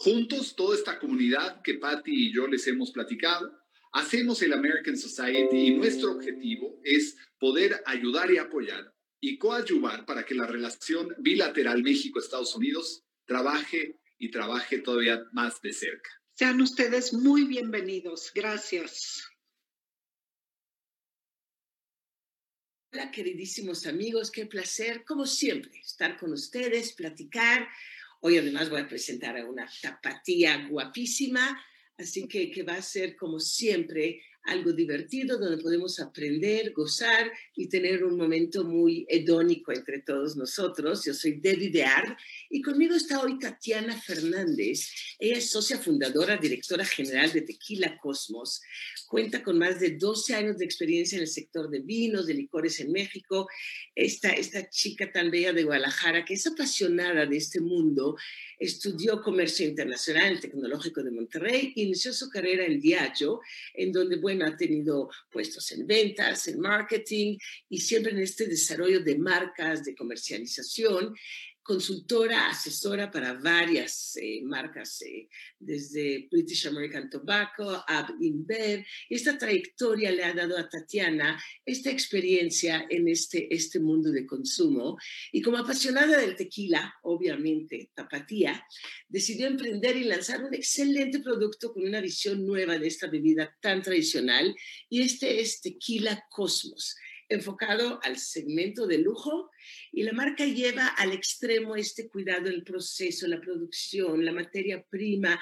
Juntos, toda esta comunidad que Patty y yo les hemos platicado, hacemos el American Society y nuestro objetivo es poder ayudar y apoyar y coadyuvar para que la relación bilateral México-Estados Unidos trabaje y trabaje todavía más de cerca. Sean ustedes muy bienvenidos. Gracias. Hola, queridísimos amigos, qué placer, como siempre, estar con ustedes, platicar. Hoy además voy a presentar a una tapatía guapísima, así que, que va a ser como siempre algo divertido donde podemos aprender, gozar y tener un momento muy hedónico entre todos nosotros. Yo soy Debbie Dear y conmigo está hoy Tatiana Fernández. Ella es socia fundadora, directora general de Tequila Cosmos. Cuenta con más de 12 años de experiencia en el sector de vinos, de licores en México. Esta, esta chica tan bella de Guadalajara que es apasionada de este mundo Estudió comercio internacional en el Tecnológico de Monterrey, inició su carrera en Diageo, en donde, ha tenido puestos en ventas, en marketing y siempre en este desarrollo de marcas, de comercialización consultora, asesora para varias eh, marcas, eh, desde British American Tobacco, Ab InBev. Esta trayectoria le ha dado a Tatiana esta experiencia en este, este mundo de consumo. Y como apasionada del tequila, obviamente, tapatía, decidió emprender y lanzar un excelente producto con una visión nueva de esta bebida tan tradicional. Y este es Tequila Cosmos enfocado al segmento de lujo y la marca lleva al extremo este cuidado el proceso, la producción, la materia prima,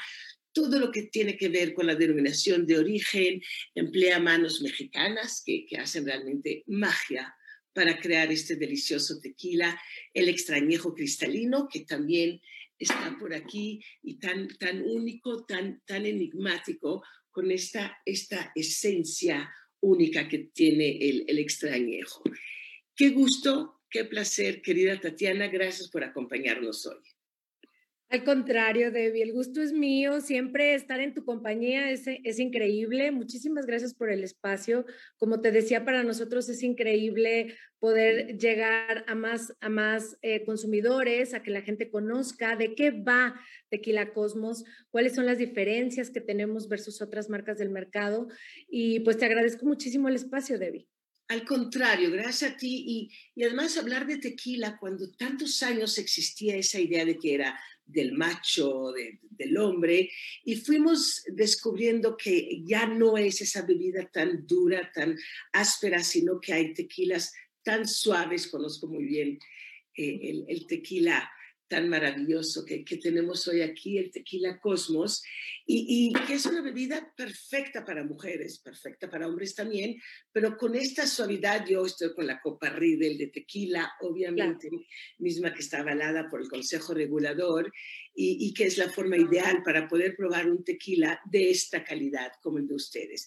todo lo que tiene que ver con la denominación de origen, emplea manos mexicanas que, que hacen realmente magia para crear este delicioso tequila, el extrañejo cristalino que también está por aquí y tan, tan único, tan, tan enigmático con esta, esta esencia única que tiene el, el extrañejo. Qué gusto, qué placer, querida Tatiana, gracias por acompañarnos hoy. Al contrario, Debbie, el gusto es mío. Siempre estar en tu compañía es, es, increíble. Muchísimas gracias por el espacio. Como te decía, para nosotros es increíble poder llegar a más, a más eh, consumidores, a que la gente conozca de qué va Tequila Cosmos, cuáles son las diferencias que tenemos versus otras marcas del mercado. Y pues te agradezco muchísimo el espacio, Debbie. Al contrario, gracias a ti y, y, además hablar de tequila cuando tantos años existía esa idea de que era del macho, de, del hombre, y fuimos descubriendo que ya no es esa bebida tan dura, tan áspera, sino que hay tequilas tan suaves, conozco muy bien eh, el, tequila tan maravilloso que, que, tenemos hoy aquí, el tequila Cosmos, y, y, que es una bebida perfecta para mujeres, perfecta para hombres también, pero con esta suavidad, yo estoy con la copa Riedel de tequila, obviamente, claro. misma que está avalada por el Consejo Regulador, y, y, que es la forma ideal para poder probar un tequila de esta calidad como el de ustedes.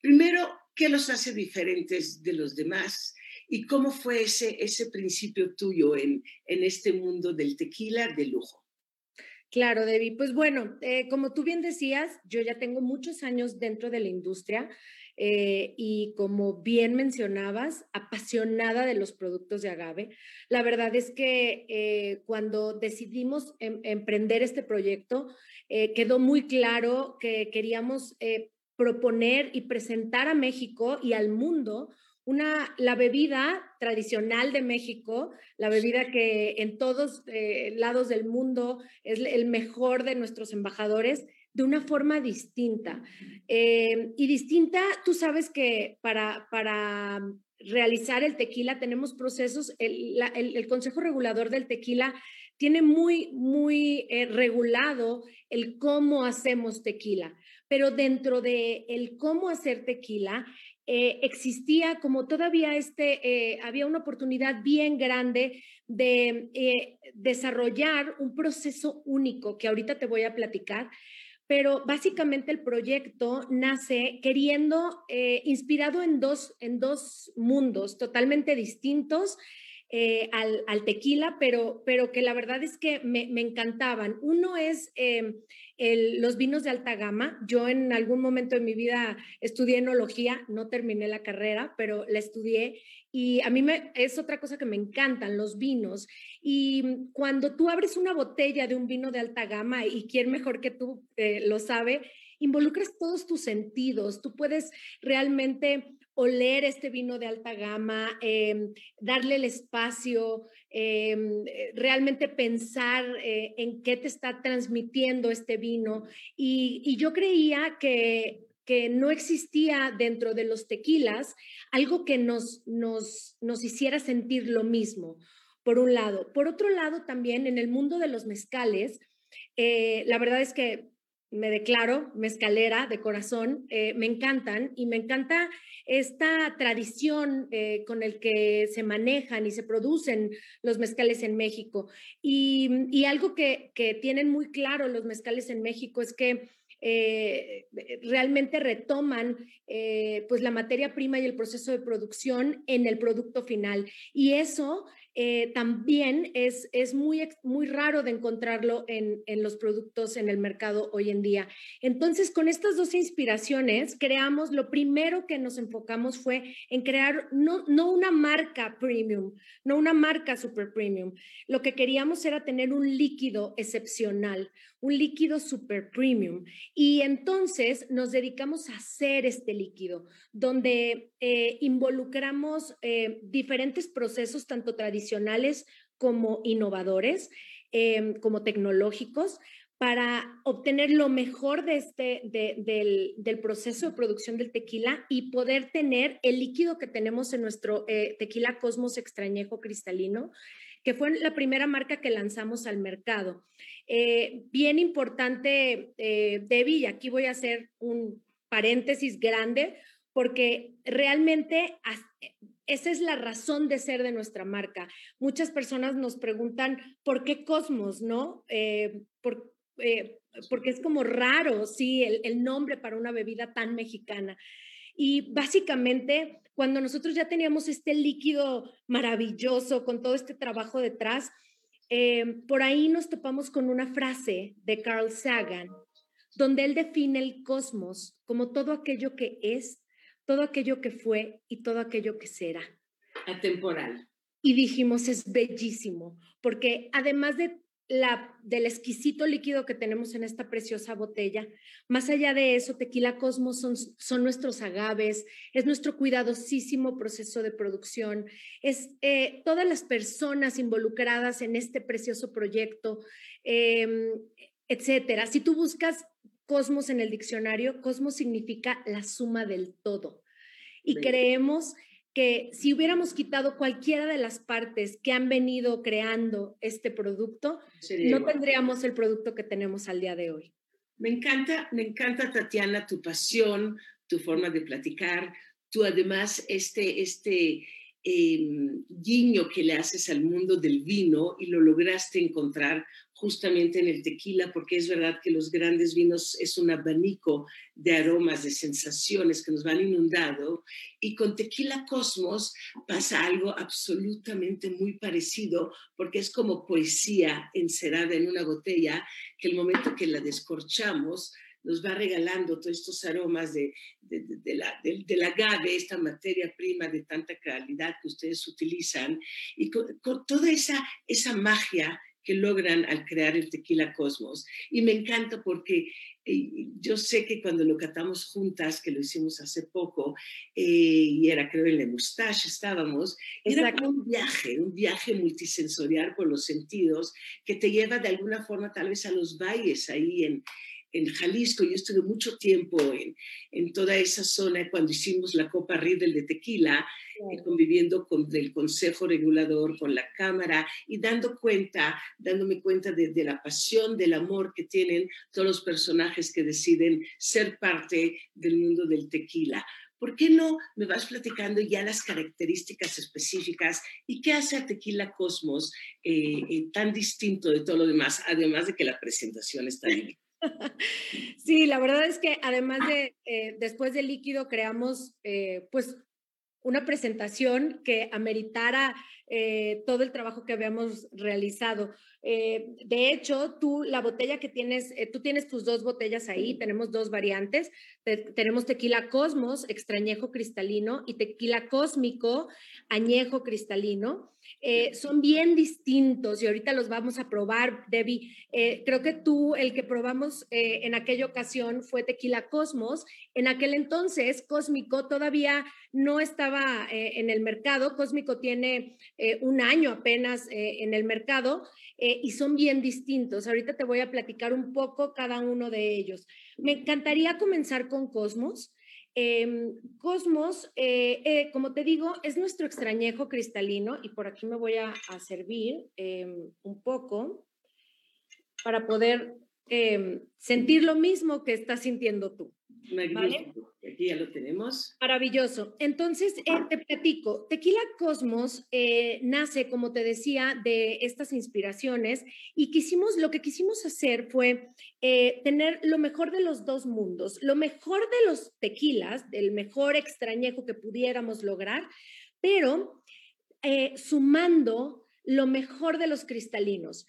Primero, ¿qué los hace diferentes de los demás? ¿Y cómo fue ese, ese principio tuyo en, en este mundo del tequila de lujo? Claro, Debbie. Pues bueno, eh, como tú bien decías, yo ya tengo muchos años dentro de la industria eh, y como bien mencionabas, apasionada de los productos de agave. La verdad es que eh, cuando decidimos em emprender este proyecto, quedó muy claro que queríamos proponer y presentar a México y al mundo una, la bebida tradicional de México, la bebida que en todos eh, lados del mundo es el mejor de nuestros embajadores, de una forma distinta. Eh, y distinta, tú sabes que para, para realizar el tequila tenemos procesos, el, la, el, el Consejo Regulador del Tequila tiene muy, muy eh, regulado el cómo hacemos tequila, pero dentro de el cómo hacer tequila eh, existía como todavía este, eh, había una oportunidad bien grande de eh, desarrollar un proceso único que ahorita te voy a platicar, pero básicamente el proyecto nace queriendo, inspirado en dos, en dos mundos totalmente distintos. Eh, al, tequila, pero, pero que la verdad es que me, encantaban. Uno es eh, los vinos de alta gama. Yo en algún momento de mi vida estudié enología, no terminé la carrera, pero la estudié y a mí me, es otra cosa que me encantan, los vinos. Y cuando tú abres una botella de un vino de alta gama, y quién mejor que tú eh, lo sabe, involucras todos tus sentidos. Tú puedes realmente oler este vino de alta gama, eh, darle el espacio, em, eh, realmente pensar eh, en qué te está transmitiendo este vino. Y, yo creía que, que, no existía dentro de los tequilas algo que nos, nos, nos hiciera sentir lo mismo, por un lado. Por otro lado, también en el mundo de los mezcales, la verdad es que me declaro mezcalera de corazón, eh, me encantan y me encanta esta tradición eh, con el que se manejan y se producen los mezcales en México. Y, algo que, tienen muy claro los mezcales en México es que eh, realmente retoman pues la materia prima y el proceso de producción en el producto final. Y eso eh, también es, es muy, muy raro de encontrarlo en, en, los productos en el mercado hoy en día. Entonces, con estas dos inspiraciones, creamos, lo primero que nos enfocamos fue en crear no, no una marca premium, no una marca super premium. Lo que queríamos era tener un líquido excepcional, un líquido super premium. Y entonces nos dedicamos a hacer este líquido, donde eh, involucramos eh, diferentes procesos, tanto tradicionales como innovadores, eh, como tecnológicos, para obtener lo mejor de este, de, del, del, proceso de producción del tequila y poder tener el líquido que tenemos en nuestro eh, tequila Cosmos extrañejo cristalino, que fue la primera marca que lanzamos al mercado. Eh, bien importante, eh, Debbie, y aquí voy a hacer un paréntesis grande, porque realmente esa es la razón de ser de nuestra marca. Muchas personas nos preguntan, ¿por qué Cosmos, no? Eh, por, eh, porque es como raro, sí, el, nombre para una bebida tan mexicana. Y básicamente, cuando nosotros ya teníamos este líquido maravilloso con todo este trabajo detrás, eh, por ahí nos topamos con una frase de Carl Sagan, donde él define el cosmos como todo aquello que es, todo aquello que fue y todo aquello que será. Atemporal. Y dijimos, es bellísimo, porque además de la, del exquisito líquido que tenemos en esta preciosa botella. Más allá de eso, Tequila Cosmos son, son nuestros agaves, es nuestro cuidadosísimo proceso de producción, es eh, todas las personas involucradas en este precioso proyecto, em, etcétera. Si tú buscas Cosmos en el diccionario, Cosmos significa la suma del todo. Y creemos que si hubiéramos quitado cualquiera de las partes que han venido creando este producto, no tendríamos el producto que tenemos al día de hoy. Me encanta, me encanta, Tatiana, tu pasión, tu forma de platicar, tú además este, este em, guiño que le haces al mundo del vino y lo lograste encontrar justamente en el tequila, porque es verdad que los grandes vinos es un abanico de aromas, de sensaciones que nos van inundando, y con tequila Cosmos pasa algo absolutamente muy parecido, porque es como poesía encerada en una botella, que el momento que la descorchamos, nos va regalando todos estos aromas de, de, la, del agave, esta materia prima de tanta calidad que ustedes utilizan, y con, con toda esa, esa magia que logran al crear el tequila Cosmos. Y me encanta porque eh, yo sé que cuando lo catamos juntas, que lo hicimos hace poco, eh, y era creo en la Mustache estábamos, era como un viaje, un viaje multisensorial por los sentidos que te lleva de alguna forma tal vez a los valles ahí en, en Jalisco. Yo estuve mucho tiempo en, en, toda esa zona cuando hicimos la Copa Riedel de Tequila, eh, conviviendo con el Consejo Regulador, con la Cámara y dando cuenta, dándome cuenta de, de, la pasión, del amor que tienen todos los personajes que deciden ser parte del mundo del tequila. ¿Por qué no me vas platicando ya las características específicas y qué hace a Tequila Cosmos eh, eh, tan distinto de todo lo demás, además de que la presentación está bien? Sí, la verdad es que además de, eh, después del líquido, creamos eh, pues una presentación que ameritara eh, todo el trabajo que habíamos realizado. Eh, de hecho, tú, la botella que tienes, tú tienes tus dos botellas ahí, tenemos dos variantes. tenemos tequila Cosmos, extrañejo cristalino, y tequila cósmico, añejo cristalino. Son bien distintos y ahorita los vamos a probar, Debbie. creo que tú, el que probamos en aquella ocasión fue tequila Cosmos. En aquel entonces, Cósmico todavía no estaba en el mercado. Cósmico tiene un año apenas en el mercado eh, y son bien distintos. Ahorita te voy a platicar un poco cada uno de ellos. Me encantaría comenzar con Cosmos. Em, Cosmos, eh, eh, como te digo, es nuestro extrañejo cristalino y por aquí me voy a, servir em, un poco para poder em, sentir lo mismo que estás sintiendo tú. Aquí ya lo tenemos. Maravilloso. Entonces, eh, te platico. Tequila Cosmos eh, nace, como te decía, de estas inspiraciones y quisimos, lo que quisimos hacer fue eh, tener lo mejor de los dos mundos, lo mejor de los tequilas, del mejor extrañejo que pudiéramos lograr, pero sumando lo mejor de los cristalinos.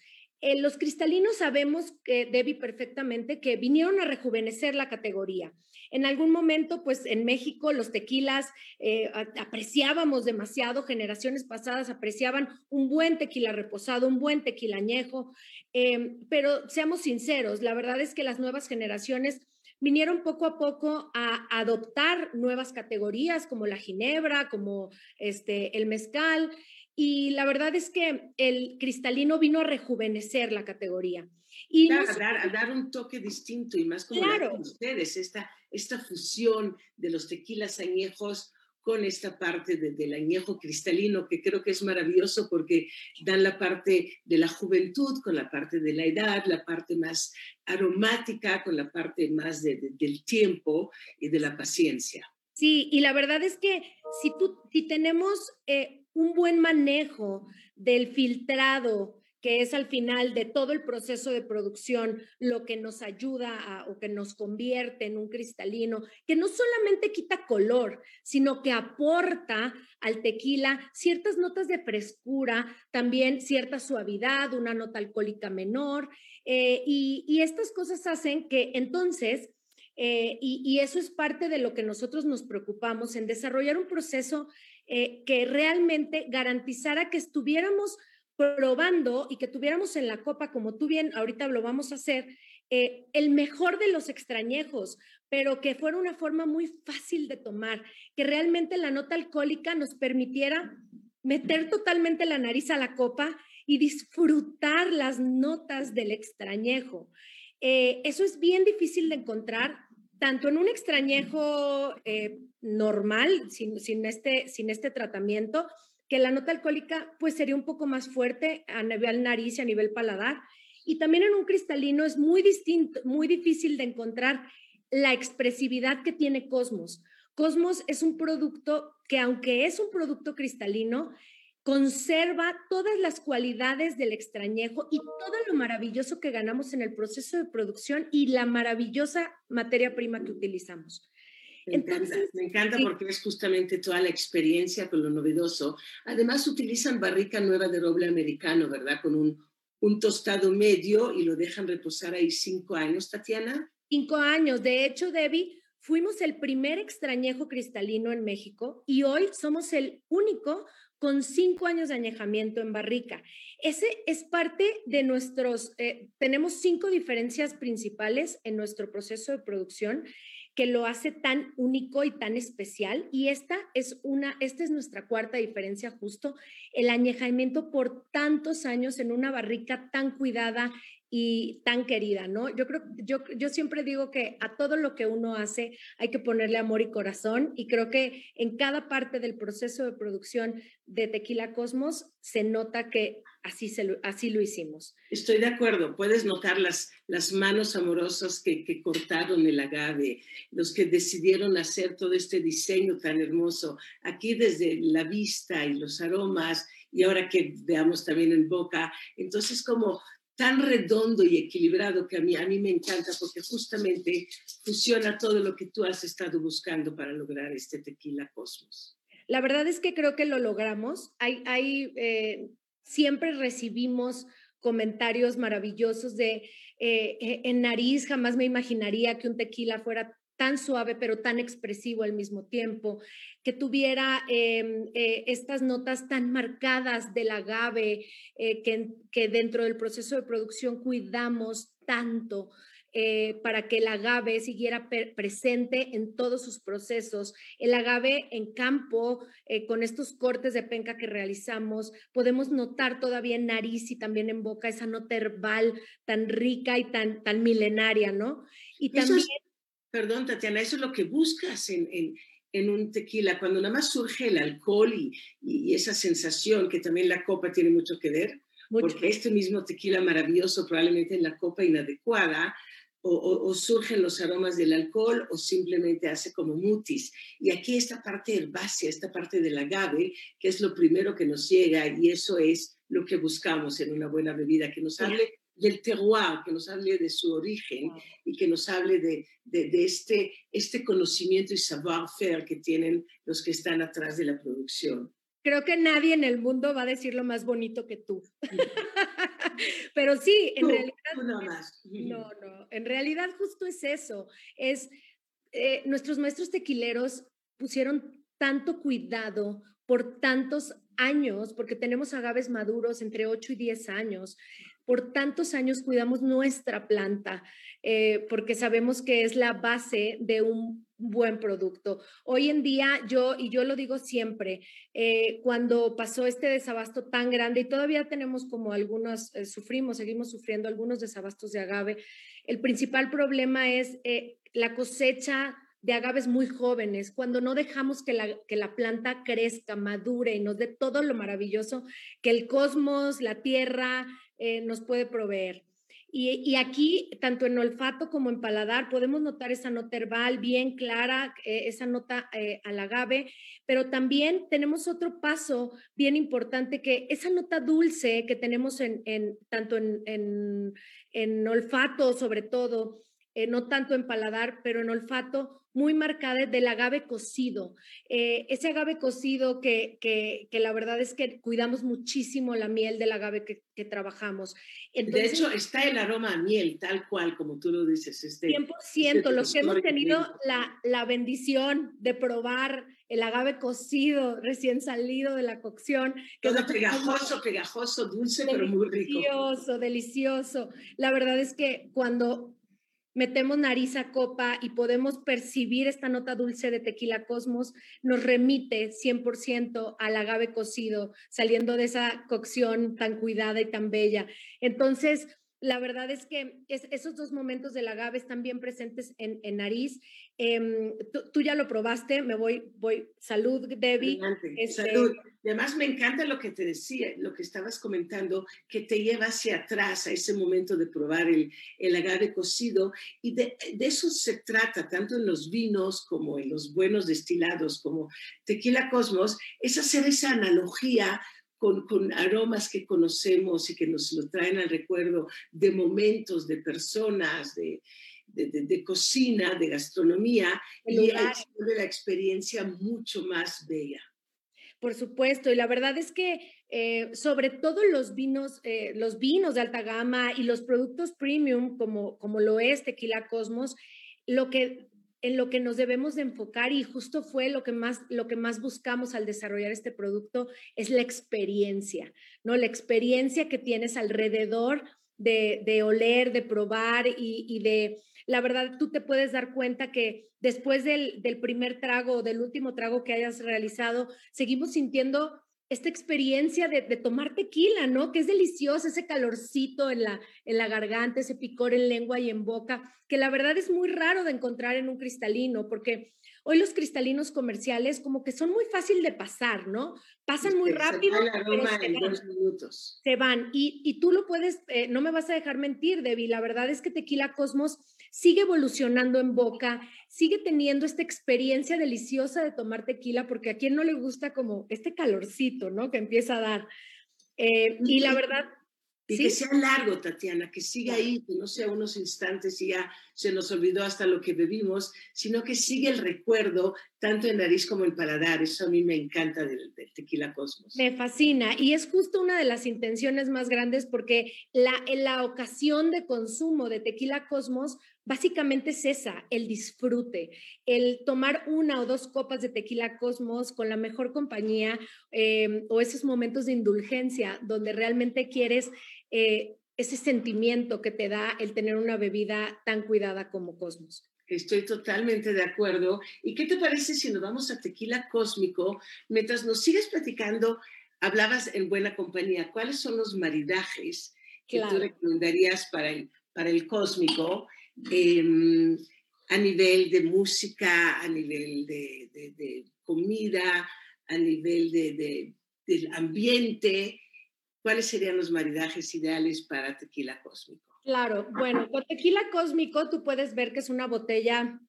Los cristalinos sabemos, que Debbie, perfectamente, que vinieron a rejuvenecer la categoría. En algún momento, pues en México los tequilas eh, apreciábamos demasiado, generaciones pasadas apreciaban un buen tequila reposado, un buen tequila añejo, em, pero seamos sinceros, la verdad es que las nuevas generaciones vinieron poco a poco a adoptar nuevas categorías como la ginebra, como este, el mezcal, y la verdad es que el cristalino vino a rejuvenecer la categoría. Y a, dar, un toque distinto y más como claro. ustedes, esta, esta fusión de los tequilas añejos con esta parte del añejo cristalino, que creo que es maravilloso porque dan la parte de la juventud con la parte de la edad, la parte más aromática con la parte más del tiempo y de la paciencia. Sí, y la verdad es que si, tú, si tenemos eh, un buen manejo del filtrado, que es al final de todo el proceso de producción lo que nos ayuda o que nos convierte en un cristalino, que no solamente quita color, sino que aporta al tequila ciertas notas de frescura, también cierta suavidad, una nota alcohólica menor, eh, y, estas cosas hacen que entonces... Eh, y, eso es parte de lo que nosotros nos preocupamos en desarrollar un proceso eh, que realmente garantizara que estuviéramos probando y que tuviéramos en la copa, como tú bien ahorita lo vamos a hacer, eh, el mejor de los extrañejos, pero que fuera una forma muy fácil de tomar, que realmente la nota alcohólica nos permitiera meter totalmente la nariz a la copa y disfrutar las notas del extrañejo. Eh, eso es bien difícil de encontrar, tanto en un extrañejo eh, normal, sin, sin, este, sin este tratamiento, que la nota alcohólica pues sería un poco más fuerte a nivel nariz y a nivel paladar, y también en un cristalino es muy distinto, muy difícil de encontrar la expresividad que tiene Cosmos. Cosmos es un producto que aunque es un producto cristalino, conserva todas las cualidades del extrañejo y todo lo maravilloso que ganamos en el proceso de producción y la maravillosa materia prima que utilizamos. Me encanta, me encanta porque es justamente toda la experiencia con lo novedoso. Además utilizan barrica nueva de roble americano, ¿verdad? Con un un tostado medio y lo dejan reposar ahí cinco años, Tatiana. Cinco años. De hecho, Debbie, fuimos el primer extrañejo cristalino en México y hoy somos el único con cinco años de añejamiento en barrica. Ese es parte de nuestros, eh, tenemos cinco diferencias principales en nuestro proceso de producción que lo hace tan único y tan especial. Y esta es una, esta es nuestra cuarta diferencia justo, el añejamiento por tantos años en una barrica tan cuidada y tan querida, ¿no? Yo creo, yo, yo siempre digo que a todo lo que uno hace hay que ponerle amor y corazón y creo que en cada parte del proceso de producción de Tequila Cosmos se nota que así, así lo hicimos. Estoy de acuerdo, puedes notar las, las manos amorosas que, que cortaron el agave, los que decidieron hacer todo este diseño tan hermoso, aquí desde la vista y los aromas y ahora que veamos también en boca, entonces como tan redondo y equilibrado que a mí, a mí me encanta porque justamente fusiona todo lo que tú has estado buscando para lograr este tequila cosmos. La verdad es que creo que lo logramos. Hay, eh, siempre recibimos comentarios maravillosos de eh, eh, en nariz, jamás me imaginaría que un tequila fuera tan suave pero tan expresivo al mismo tiempo, que tuviera em, eh, estas notas tan marcadas del agave eh, que, que, dentro del proceso de producción cuidamos tanto. Eh, para que el agave siguiera presente en todos sus procesos. El agave en campo, con estos cortes de penca que realizamos, podemos notar todavía en nariz y también en boca esa nota herbal tan rica y tan, tan milenaria, ¿no? Y también... Perdón, Tatiana, eso es lo que buscas en, en, en un tequila, cuando nada más surge el alcohol y, y, esa sensación que también la copa tiene mucho que ver, mucho. porque este mismo tequila maravilloso probablemente en la copa inadecuada, o, o, o, surgen los aromas del alcohol o simplemente hace como mutis. Y aquí esta parte herbácea, esta parte del agave, que es lo primero que nos llega y eso es lo que buscamos en una buena bebida, que nos hable del terroir, que nos hable de su origen y que nos hable de, de, de, este, este conocimiento y savoir-faire que tienen los que están atrás de la producción. Creo que nadie en el mundo va a decir lo más bonito que tú. Pero sí, en tú, realidad... Tú no, más. no, no, en realidad justo es eso. Es, eh, nuestros maestros tequileros pusieron tanto cuidado por tantos años, porque tenemos agaves maduros entre 8 y 10 años, por tantos años cuidamos nuestra planta, eh, porque sabemos que es la base de un buen producto. Hoy en día yo, y yo lo digo siempre, eh, cuando pasó este desabasto tan grande y todavía tenemos como algunos, eh, sufrimos, seguimos sufriendo algunos desabastos de agave, el principal problema es la cosecha de agaves muy jóvenes, cuando no dejamos que la, que la planta crezca, madure y nos dé todo lo maravilloso que el cosmos, la tierra, eh, nos puede proveer. Y, y, aquí, tanto en olfato como en paladar, podemos notar esa nota herbal bien clara, eh, esa nota eh, al agave, pero también tenemos otro paso bien importante, que esa nota dulce que tenemos en, en tanto en, en, en, olfato sobre todo, eh, no tanto en paladar, pero en olfato, muy marcada del agave cocido. Eh, ese agave cocido que, que, que, la verdad es que cuidamos muchísimo la miel del agave que, que trabajamos. Entonces, de hecho, está el aroma a miel, tal cual, como tú lo dices. Este, 100%, este los que hemos tenido la, la bendición de probar el agave cocido, recién salido de la cocción. Todo pegajoso, pegajoso, dulce, pero muy rico. Delicioso, delicioso. La verdad es que cuando metemos nariz a copa y podemos percibir esta nota dulce de tequila cosmos, nos remite 100% al agave cocido, saliendo de esa cocción tan cuidada y tan bella. Entonces, la verdad es que esos dos momentos del agave están bien presentes en, nariz. Em, tú, ya lo probaste, me voy, voy, salud, Debbie. Este salud. Y además me encanta lo que te decía, lo que estabas comentando, que te lleva hacia atrás a ese momento de probar el, el agave cocido. Y de, de, eso se trata, tanto en los vinos como en los buenos destilados, como Tequila Cosmos, es hacer esa analogía con, aromas que conocemos y que nos lo traen al recuerdo de momentos, de personas, de, de, cocina, de gastronomía, y de la experiencia mucho más bella. Por supuesto, y la verdad es que eh, sobre todo los vinos, eh, los vinos de alta gama y los productos premium, como, como lo es Tequila Cosmos, lo que en lo que nos debemos de enfocar y justo fue lo que más, lo que más buscamos al desarrollar este producto es la experiencia, ¿no? La experiencia que tienes alrededor de, de oler, de probar y, de, la verdad, tú te puedes dar cuenta que después del, del primer trago o del último trago que hayas realizado, seguimos sintiendo esta experiencia de, tomar tequila, ¿no? Que es delicioso, ese calorcito en la, en la garganta, ese picor en lengua y en boca, que la verdad es muy raro de encontrar en un cristalino, porque hoy los cristalinos comerciales como que son muy fácil de pasar, ¿no? Pasan muy rápido. Se, en van, minutos. se van. Y, y tú lo puedes, eh, no me vas a dejar mentir, Debbie, la verdad es que Tequila Cosmos sigue evolucionando en boca, sigue teniendo esta experiencia deliciosa de tomar tequila, porque a quien no le gusta como este calorcito, ¿no? Que empieza a dar. Eh, y la verdad, y que sea largo, Tatiana, que siga ahí, que no sea unos instantes y ya se nos olvidó hasta lo que bebimos, sino que sigue el recuerdo tanto en nariz como en paladar. Eso a mí me encanta del, tequila cosmos. Me fascina y es justo una de las intenciones más grandes porque la, en la ocasión de consumo de tequila cosmos básicamente es esa, el disfrute, el tomar una o dos copas de tequila cosmos con la mejor compañía eh, o esos momentos de indulgencia donde realmente quieres eh, ese sentimiento que te da el tener una bebida tan cuidada como Cosmos. Estoy totalmente de acuerdo. ¿Y qué te parece si nos vamos a Tequila Cósmico? Mientras nos sigues platicando, hablabas en buena compañía. ¿Cuáles son los maridajes que tú recomendarías para el, para el Cósmico em, a nivel de música, a nivel de, de comida, a nivel de, del ambiente? ¿cuáles serían los maridajes ideales para tequila cósmico? Claro, bueno, con tequila cósmico tú puedes ver que es una botella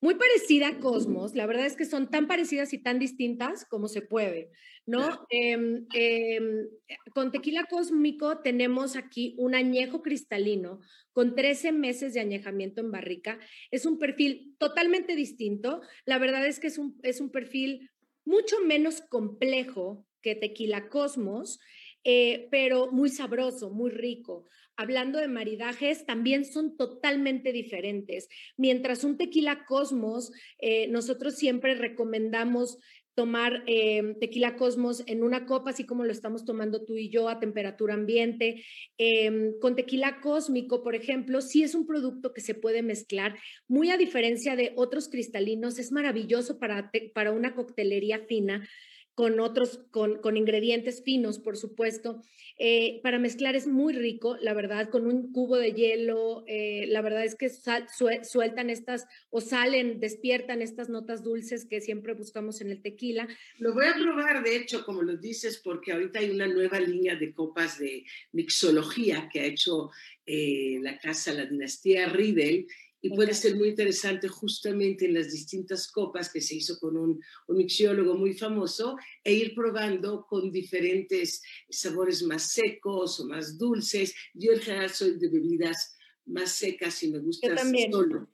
muy parecida a Cosmos. La verdad es que son tan parecidas y tan distintas como se puede, ¿no? Em, em, con tequila cósmico tenemos aquí un añejo cristalino con 13 meses de añejamiento en barrica. Es un perfil totalmente distinto. La verdad es que es un, es un perfil mucho menos complejo que tequila cosmos. Eh, pero muy sabroso, muy rico. Hablando de maridajes, también son totalmente diferentes. Mientras un tequila Cosmos, eh, nosotros siempre recomendamos tomar eh, tequila Cosmos en una copa, así como lo estamos tomando tú y yo a temperatura ambiente. Em, con tequila cósmico, por ejemplo, sí es un producto que se puede mezclar, muy a diferencia de otros cristalinos, es maravilloso para, para una coctelería fina con otros, con, con ingredientes finos, por supuesto. Eh, para mezclar es muy rico, la verdad, con un cubo de hielo, eh, la verdad es que sueltan estas o salen, despiertan estas notas dulces que siempre buscamos en el tequila. Lo voy a probar, de hecho, como lo dices, porque ahorita hay una nueva línea de copas de mixología que ha hecho eh, la casa, la dinastía Riedel, y puede ser muy interesante justamente en las distintas copas que se hizo con un, un mixiólogo muy famoso e ir probando con diferentes sabores más secos o más dulces. Yo en general soy de bebidas más secas y me gusta solo.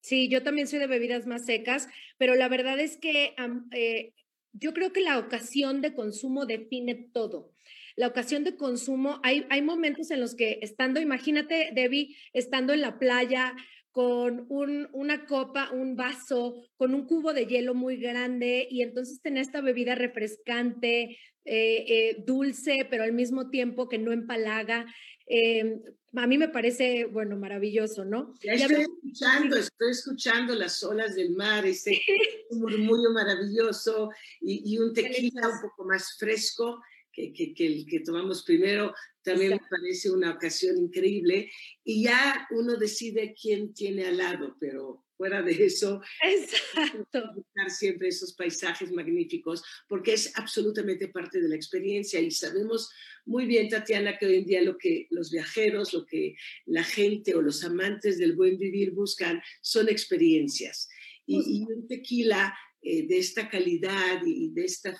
Sí, yo también soy de bebidas más secas, pero la verdad es que eh, yo creo que la ocasión de consumo define todo la ocasión de consumo, hay, hay momentos en los que estando, imagínate, Debbie, estando en la playa, con un, una copa, un vaso, con un cubo de hielo muy grande y entonces tener esta bebida refrescante, eh, eh, dulce, pero al mismo tiempo que no empalaga. Eh, a mí me parece, bueno, maravilloso, ¿no? Ya estoy escuchando, estoy escuchando las olas del mar, ese murmullo maravilloso y, y un tequila un poco más fresco que, que, que, el que tomamos primero, también me parece una ocasión increíble. Y ya uno decide quién tiene al lado, pero fuera de eso, Exacto. buscar siempre esos paisajes magníficos, porque es absolutamente parte de la experiencia y sabemos muy bien, Tatiana, que hoy en día lo que los viajeros, lo que la gente o los amantes del buen vivir buscan son experiencias. Y, y un tequila eh, de esta calidad y de esta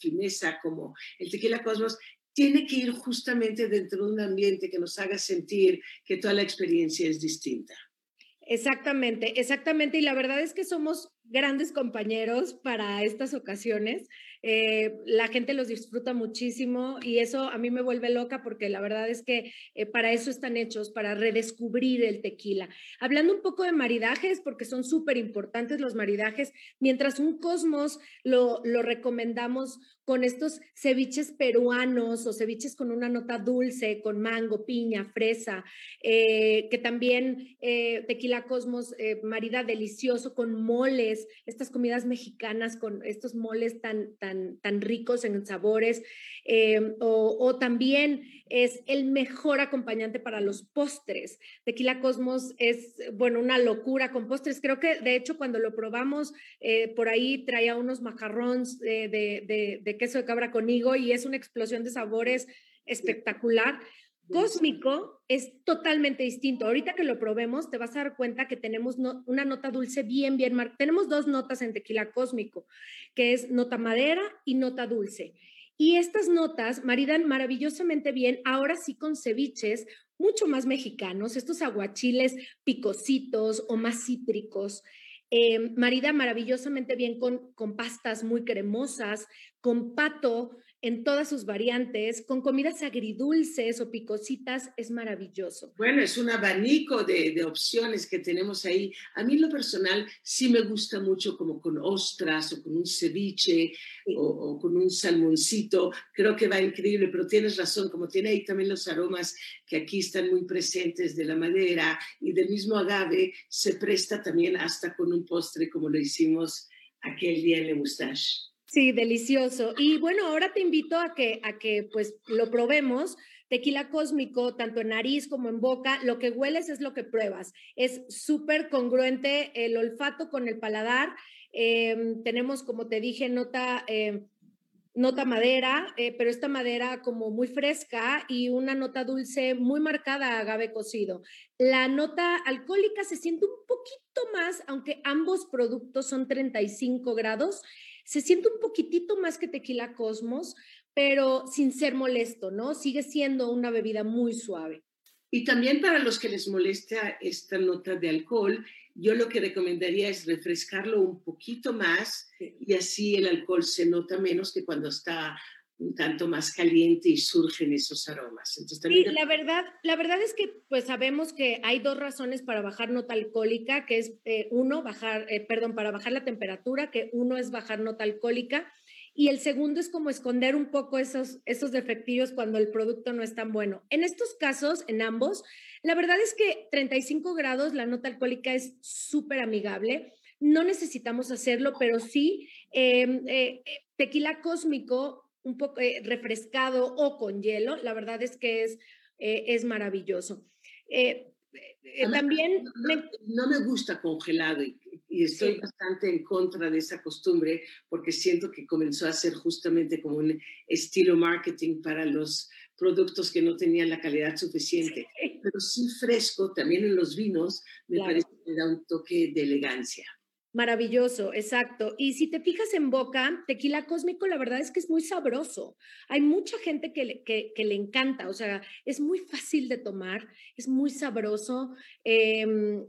fineza como el tequila Cosmos tiene que ir justamente dentro de un ambiente que nos haga sentir que toda la experiencia es distinta. Exactamente, exactamente. Y la verdad es que somos grandes compañeros para estas ocasiones. Eh, la gente los disfruta muchísimo y eso a mí me vuelve loca porque la verdad es que eh, para eso están hechos, para redescubrir el tequila. Hablando un poco de maridajes, porque son súper importantes los maridajes, mientras un cosmos lo, lo recomendamos con estos ceviches peruanos o ceviches con una nota dulce, con mango, piña, fresa, eh, que también eh, Tequila Cosmos eh, marida delicioso con moles, estas comidas mexicanas con estos moles tan, tan, tan ricos en sabores, o, también es el mejor acompañante para los postres. Tequila Cosmos es, bueno, una locura con postres. Creo que, de hecho, cuando lo probamos, por ahí traía unos macarrones de queso de cabra con higo y es una explosión de sabores espectacular. Cósmico es totalmente distinto. Ahorita que lo probemos, te vas a dar cuenta que tenemos una nota dulce bien, bien marcada. Tenemos dos notas en tequila cósmico, que es nota madera y nota dulce. Y estas notas maridan maravillosamente bien, ahora sí con ceviches mucho más mexicanos, estos aguachiles picositos o más cítricos. Eh, marida maravillosamente bien con, con pastas muy cremosas, con pato en todas sus variantes, con comidas agridulces o picositas, es maravilloso. Bueno, es un abanico de, de, opciones que tenemos ahí. A mí lo personal sí me gusta mucho como con ostras o con un ceviche sí. o, o, con un salmoncito. Creo que va increíble, pero tienes razón, como tiene ahí también los aromas que aquí están muy presentes de la madera y del mismo agave, se presta también hasta con un postre como lo hicimos aquel día en Le Moustache. Sí, delicioso. Y bueno, ahora te invito a que, a que pues lo probemos. Tequila cósmico, tanto en nariz como en boca, lo que hueles es lo que pruebas. Es súper congruente el olfato con el paladar. Eh, tenemos, como te dije, nota, eh, nota madera, eh, pero esta madera como muy fresca y una nota dulce muy marcada a agave cocido. La nota alcohólica se siente un poquito más, aunque ambos productos son 35 grados se siente un poquitito más que tequila Cosmos, pero sin ser molesto, ¿no? Sigue siendo una bebida muy suave. Y también para los que les molesta esta nota de alcohol, yo lo que recomendaría es refrescarlo un poquito más y así el alcohol se nota menos que cuando está un tanto más caliente y surgen esos aromas. Entonces, también... Sí, la verdad, la verdad es que pues sabemos que hay dos razones para bajar nota alcohólica, que es eh, uno, bajar, eh, perdón, para bajar la temperatura, que uno es bajar nota alcohólica y el segundo es como esconder un poco esos, esos defectillos cuando el producto no es tan bueno. En estos casos, en ambos, la verdad es que 35 grados, la nota alcohólica es súper amigable. No necesitamos hacerlo, pero sí, eh, eh, tequila cósmico un poco eh, refrescado o con hielo, la verdad es que es, eh, es maravilloso. Eh, también... No, me... no, me... gusta congelado y, y estoy sí. bastante en contra de esa costumbre porque siento que comenzó a ser justamente como un estilo marketing para los productos que no tenían la calidad suficiente. Sí. Pero sí fresco, también en los vinos, me claro. parece que da un toque de elegancia. Maravilloso, exacto. Y si te fijas en boca, tequila cósmico, la verdad es que es muy sabroso. Hay mucha gente que le, le encanta, o sea, es muy fácil de tomar, es muy sabroso. Eh,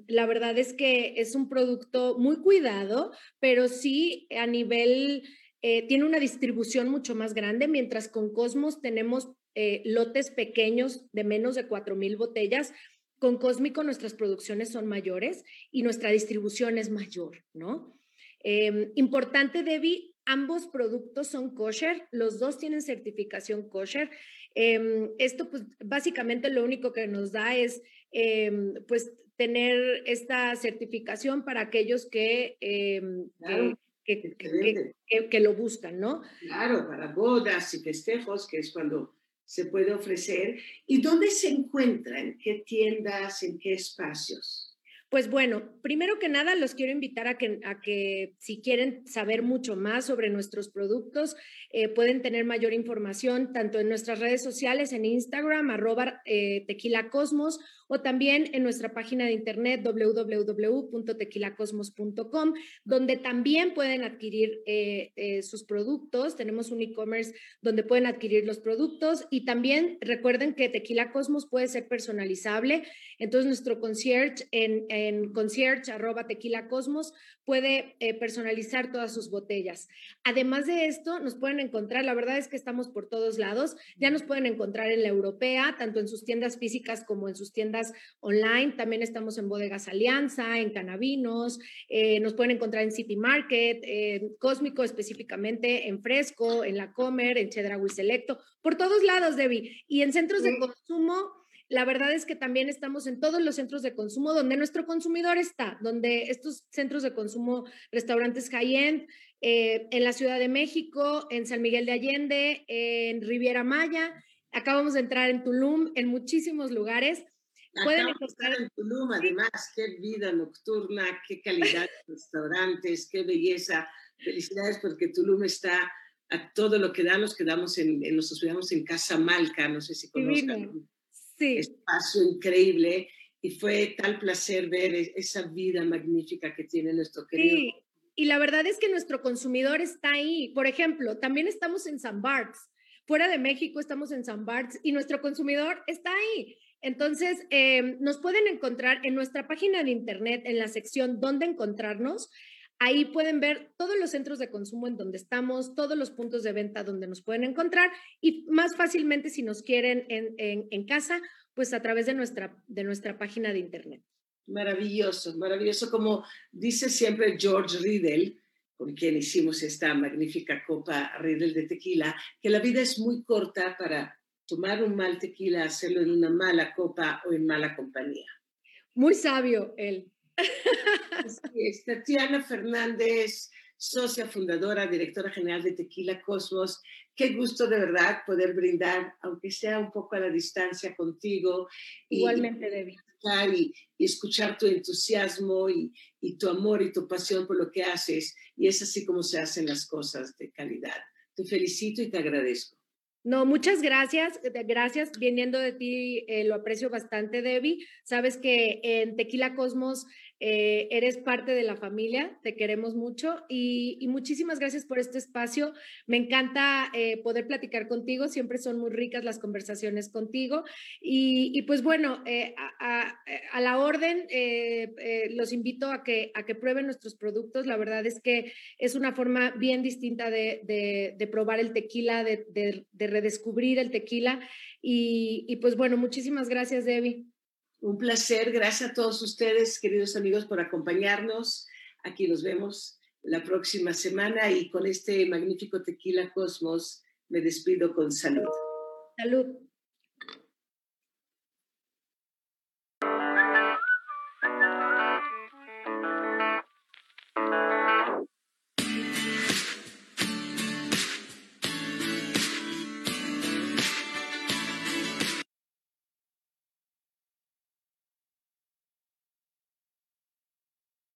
la verdad es que es un producto muy cuidado, pero sí a nivel, eh, tiene una distribución mucho más grande, mientras con Cosmos tenemos eh, lotes pequeños de menos de 4 mil botellas con Cósmico nuestras producciones son mayores y nuestra distribución es mayor, ¿no? Em, importante, Debbie, ambos productos son kosher, los dos tienen certificación kosher. Em, esto, pues, básicamente lo único que nos da es, em, pues, tener esta certificación para aquellos que, que, que, que, lo buscan, ¿no? Claro, para bodas y festejos, que es cuando se puede ofrecer y dónde se encuentra, en qué tiendas, en qué espacios. Pues bueno, primero que nada los quiero invitar a que, a que si quieren saber mucho más sobre nuestros productos, eh, pueden tener mayor información tanto en nuestras redes sociales, en Instagram, arroba eh, tequila cosmos, o también en nuestra página de internet www.tequilacosmos.com, donde también pueden adquirir eh, eh, sus productos. Tenemos un e-commerce donde pueden adquirir los productos y también recuerden que Tequila Cosmos puede ser personalizable. Entonces, nuestro concierge en, en concierge arroba tequila cosmos puede eh, personalizar todas sus botellas. Además de esto, nos pueden encontrar, la verdad es que estamos por todos lados, ya nos pueden encontrar en la europea, tanto en sus tiendas físicas como en sus tiendas online, también estamos en Bodegas Alianza, en Canavinos, eh, nos pueden encontrar en City Market, en Cósmico específicamente, en Fresco, en La Comer, en Chedraui Selecto, por todos lados, Debbie, y en centros de consumo la verdad es que también estamos en todos los centros de consumo donde nuestro consumidor está, donde estos centros de consumo, restaurantes high-end, eh, en la Ciudad de México, en San Miguel de Allende, en Riviera Maya, acabamos de entrar en Tulum, en muchísimos lugares. Pueden encontrar en Tulum, además, qué vida nocturna, qué calidad de restaurantes, qué belleza. Felicidades porque Tulum está a todo lo que da, nos quedamos en, nos hospedamos en Casa Malca, no sé si conozcan sí. espacio increíble y fue tal placer ver e-, esa vida magnífica que tiene nuestro querido. Sí. Y la verdad es que nuestro consumidor está ahí. Por ejemplo, también estamos en San Barts. Fuera de México estamos en San Barts y nuestro consumidor está ahí. Entonces, eh, nos pueden encontrar en nuestra página de internet, en la sección ¿Dónde encontrarnos? Ahí pueden ver todos los centros de consumo en donde estamos, todos los puntos de venta donde nos pueden encontrar y más fácilmente si nos quieren en, en, casa, pues a través de nuestra, de nuestra página de internet. Maravilloso, maravilloso. Como dice siempre George Riddle, con quien hicimos esta magnífica copa Riddle de tequila, que la vida es muy corta para tomar un mal tequila, hacerlo en una mala copa o en mala compañía. Muy sabio él. Sí, Tatiana Fernández, socia fundadora, directora general de Tequila Cosmos. Qué gusto de verdad poder brindar, aunque sea un poco a la distancia contigo. Igualmente, Debbie. Y, y, escuchar tu entusiasmo y, y tu amor y tu pasión por lo que haces. Y es así como se hacen las cosas de calidad. Te felicito y te agradezco. No, muchas gracias. Gracias. Viniendo de ti, eh, lo aprecio bastante, Debbie. Sabes que en Tequila Cosmos eh, eres parte de la familia, te queremos mucho y, muchísimas gracias por este espacio. Me encanta eh, poder platicar contigo, siempre son muy ricas las conversaciones contigo. Y, pues bueno, eh, a, la orden, los invito a que, a que prueben nuestros productos. La verdad es que es una forma bien distinta de, probar el tequila, de, redescubrir el tequila. Y, y pues bueno, muchísimas gracias, Debbie. Un placer. Gracias a todos ustedes, queridos amigos, por acompañarnos. Aquí nos vemos la próxima semana y con este magnífico tequila Cosmos me despido con salud. Salud.